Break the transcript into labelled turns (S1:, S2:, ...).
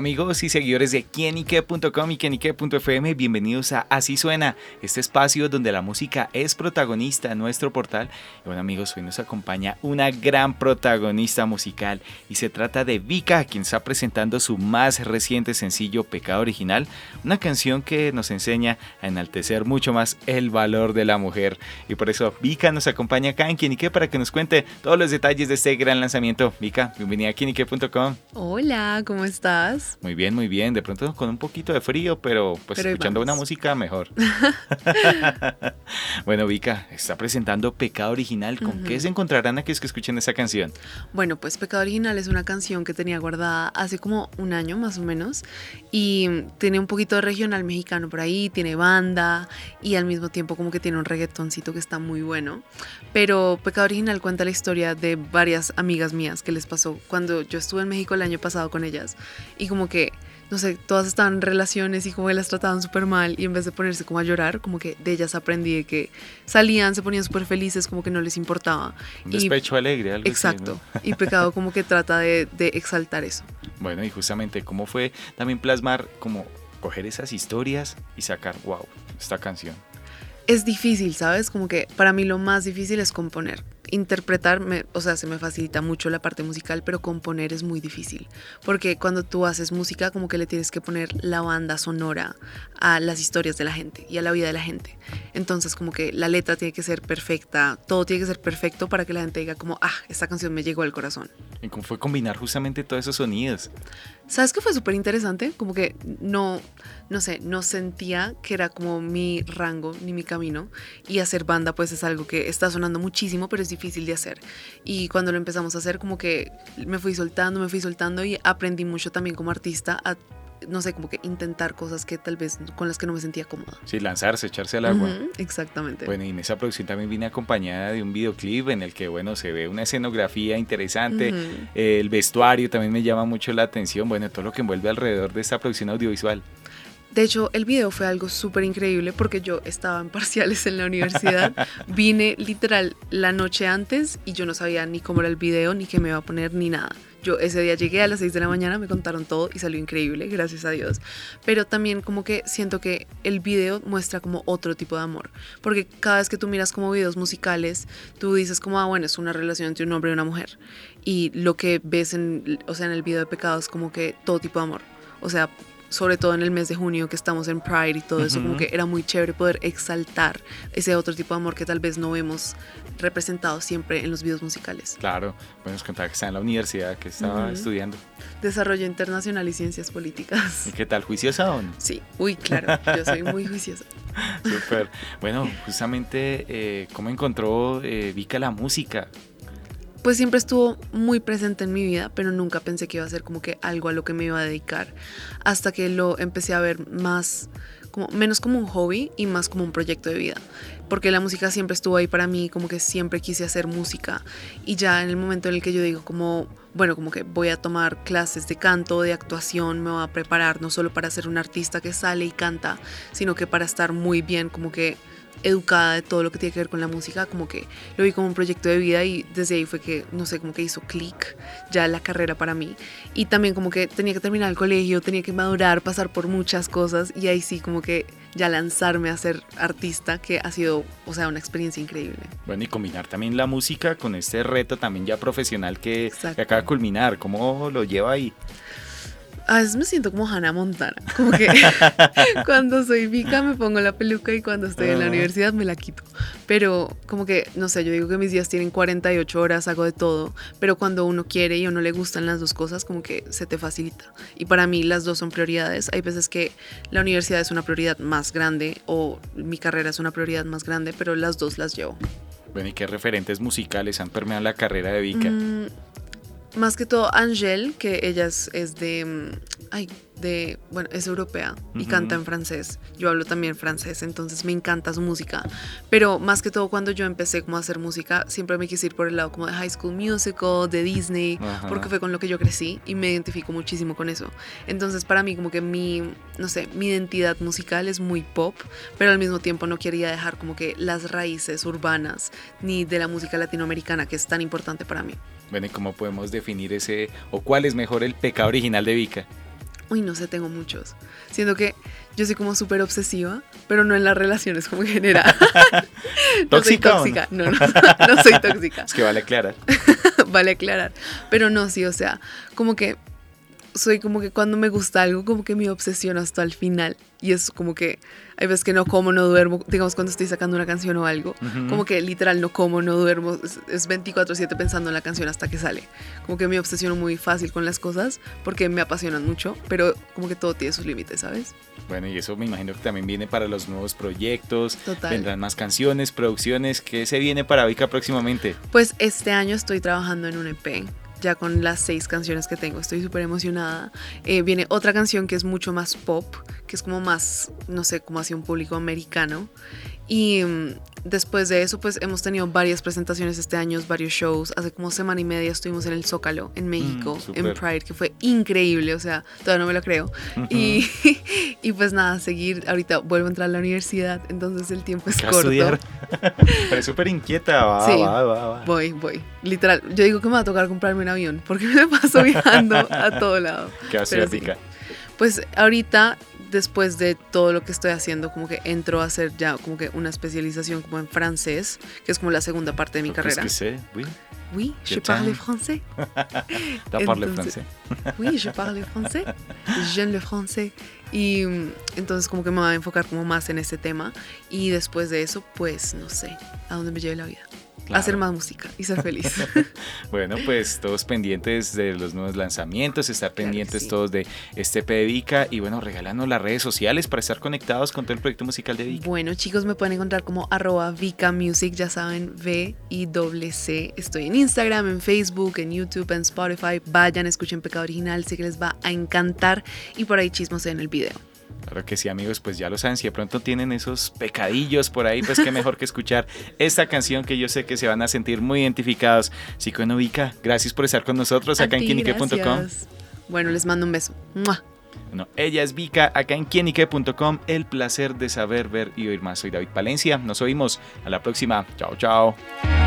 S1: Amigos y seguidores de quienique.com y quienique.fm, bienvenidos a Así Suena, este espacio donde la música es protagonista en nuestro portal. Y bueno amigos, hoy nos acompaña una gran protagonista musical y se trata de Vika, quien está presentando su más reciente sencillo Pecado Original, una canción que nos enseña a enaltecer mucho más el valor de la mujer. Y por eso Vika nos acompaña acá en Quienique para que nos cuente todos los detalles de este gran lanzamiento. Vika, bienvenida a quienique.com.
S2: Hola, ¿cómo estás?
S1: Muy bien, muy bien. De pronto con un poquito de frío, pero pues escuchando una música mejor. bueno, Vika, está presentando Pecado Original. ¿Con qué se encontrarán aquellos que escuchen esa canción?
S2: Bueno, pues Pecado Original es una canción que tenía guardada hace como un año más o menos y tiene un poquito de regional mexicano por ahí, tiene banda y al mismo tiempo como que tiene un reggaetoncito que está muy bueno. Pero Pecado Original cuenta la historia de varias amigas mías que les pasó cuando yo estuve en México el año pasado con ellas y como que, no sé, todas estaban en relaciones y como que las trataban súper mal y en vez de ponerse como a llorar, como que de ellas aprendí de que salían, se ponían súper felices, como que no les importaba.
S1: Un despecho alegre, algo
S2: Exacto. Y Pecado como que trata de, de exaltar eso.
S1: Bueno, y justamente, ¿cómo fue también plasmar, como coger esas historias y sacar, wow, esta canción?
S2: Es difícil, ¿sabes? Como que para mí lo más difícil es componer interpretar, o sea, se me facilita mucho la parte musical, pero componer es muy difícil. Porque cuando tú haces música, como que le tienes que poner la banda sonora a las historias de la gente y a la vida de la gente. Entonces, como que la letra tiene que ser perfecta, todo tiene que ser perfecto para que la gente diga como, ah, esta canción me llegó al corazón.
S1: ¿Y cómo fue combinar justamente todos esos sonidos?
S2: ¿Sabes qué fue súper interesante? Como que no, no sé, no sentía que era como mi rango ni mi camino. Y hacer banda pues es algo que está sonando muchísimo, pero es difícil de hacer. Y cuando lo empezamos a hacer como que me fui soltando, me fui soltando y aprendí mucho también como artista a no sé, como que intentar cosas que tal vez con las que no me sentía cómoda.
S1: Sí, lanzarse, echarse al agua.
S2: exactamente.
S1: Bueno, y en esa producción también vine acompañada de un videoclip en el que, bueno, se ve una escenografía interesante, el vestuario también me llama mucho la atención, bueno, todo lo que envuelve alrededor de esta producción audiovisual.
S2: De hecho, el video fue algo súper increíble porque yo estaba en parciales en la universidad. Vine literal la noche antes y yo no sabía ni cómo era el video, ni qué me iba a poner, ni nada. Yo ese día llegué a las 6 de la mañana, me contaron todo y salió increíble, gracias a Dios. Pero también como que siento que el video muestra como otro tipo de amor. Porque cada vez que tú miras como videos musicales, tú dices como, ah, bueno, es una relación entre un hombre y una mujer. Y lo que ves en, o sea, en el video de Pecados como que todo tipo de amor. O sea, sobre todo en el mes de junio que estamos en Pride y todo eso, como que era muy chévere poder exaltar ese otro tipo de amor que tal vez no vemos representado siempre en los videos musicales.
S1: Claro, bueno, nos contaba que está en la universidad, que estaba estudiando.
S2: Desarrollo Internacional y Ciencias Políticas.
S1: ¿Y qué tal? ¿Juiciosa o no?
S2: Sí, uy, claro, yo soy muy juiciosa.
S1: Súper. Bueno, justamente, eh, ¿cómo encontró eh, Vika la música?
S2: Pues siempre estuvo muy presente en mi vida, pero nunca pensé que iba a ser como que algo a lo que me iba a dedicar, hasta que lo empecé a ver más como menos como un hobby y más como un proyecto de vida, porque la música siempre estuvo ahí para mí, como que siempre quise hacer música y ya en el momento en el que yo digo como, bueno, como que voy a tomar clases de canto, de actuación, me voy a preparar no solo para ser un artista que sale y canta, sino que para estar muy bien, como que educada de todo lo que tiene que ver con la música, como que lo vi como un proyecto de vida y desde ahí fue que, no sé, como que hizo clic ya la carrera para mí. Y también como que tenía que terminar el colegio, tenía que madurar, pasar por muchas cosas y ahí sí como que ya lanzarme a ser artista, que ha sido, o sea, una experiencia increíble.
S1: Bueno, y combinar también la música con este reto también ya profesional que, que acaba de culminar, ¿cómo lo lleva ahí?
S2: A veces me siento como Hannah Montana. Como que cuando soy Vika me pongo la peluca y cuando estoy en la ah. universidad me la quito. Pero como que, no sé, yo digo que mis días tienen 48 horas, hago de todo. Pero cuando uno quiere y a uno le gustan las dos cosas, como que se te facilita. Y para mí las dos son prioridades. Hay veces que la universidad es una prioridad más grande o mi carrera es una prioridad más grande, pero las dos las llevo.
S1: Bueno, ¿y qué referentes musicales han permeado la carrera de Vika?
S2: Mm, más que todo Angel, que ella es, de, ay, de, bueno, es europea y canta en francés. Yo hablo también francés, entonces me encanta su música. Pero más que todo cuando yo empecé como a hacer música, siempre me quise ir por el lado como de High School Musical, de Disney, porque fue con lo que yo crecí y me identifico muchísimo con eso. Entonces para mí como que mi, no sé, mi identidad musical es muy pop, pero al mismo tiempo no quería dejar como que las raíces urbanas ni de la música latinoamericana que es tan importante para mí.
S1: Bueno, ¿y cómo podemos definir ese, o cuál es mejor el pecado original de Vika?
S2: Uy, no sé, tengo muchos. Siento que yo soy como súper obsesiva, pero no en las relaciones como en general.
S1: no soy
S2: tóxica. No, no, no soy tóxica.
S1: Es que vale aclarar.
S2: vale aclarar. Pero no, sí, o sea, como que soy como que cuando me gusta algo, como que me obsesiono hasta el final. Y es como que hay veces que no como, no duermo, digamos cuando estoy sacando una canción o algo, como que literal no como, no duermo, es 24/7 pensando en la canción hasta que sale. Como que me obsesiono muy fácil con las cosas porque me apasionan mucho, pero como que todo tiene sus límites, ¿sabes?
S1: Bueno, y eso me imagino que también viene para los nuevos proyectos, Total. vendrán más canciones, producciones, ¿qué se viene para Vika próximamente?
S2: Pues este año estoy trabajando en un EP ya con las seis canciones que tengo. Estoy súper emocionada. Eh, viene otra canción que es mucho más pop, que es como más, no sé, como hacia un público americano. Y mm, después de eso, pues hemos tenido varias presentaciones este año, varios shows. Hace como semana y media estuvimos en el Zócalo, en mm, México, en Pride, que fue increíble, o sea, todavía no me lo creo. y, y, pues nada, seguir. Ahorita vuelvo a entrar a la universidad, entonces el tiempo es corto.
S1: Pero súper inquieta, va,
S2: sí,
S1: va, va, va,
S2: Voy, voy. Literal, yo digo que me va a tocar comprarme un avión, porque me paso viajando a todo lado.
S1: ¿Qué sí.
S2: Pues ahorita después de todo lo que estoy haciendo, como que entro a hacer ya como que una especialización como en francés, que es como la segunda parte de mi carrera.
S1: Que oui.
S2: Oui, je parle français.
S1: Tu parles français.
S2: oui, je parle français. J'aime le français. Y mm, entonces como que me voy a enfocar como más en ese tema y después de eso, pues no sé, a dónde me lleve la vida hacer más música y ser feliz.
S1: bueno, pues todos pendientes de los nuevos lanzamientos, estar pendientes todos de este Vika y bueno, regalando las redes sociales para estar conectados con todo el proyecto musical de Vika.
S2: Bueno, chicos, me pueden encontrar como arroba Vika Music, ya saben, V y doble C. Estoy en Instagram, en Facebook, en YouTube, en Spotify. Vayan, escuchen Pecado Original, sé que les va a encantar y por ahí chismos en el video.
S1: Claro que sí, amigos, pues ya lo saben, si de pronto tienen esos pecadillos por ahí, pues qué mejor que escuchar esta canción que yo sé que se van a sentir muy identificados. Psicoenovica, gracias por estar con nosotros acá en quienique.com.
S2: Bueno, les mando un beso.
S1: Bueno, ella es Vika, acá en quienique.com. El placer de saber, ver y oír más. Soy David Palencia. Nos oímos. A la próxima. Chao, chao.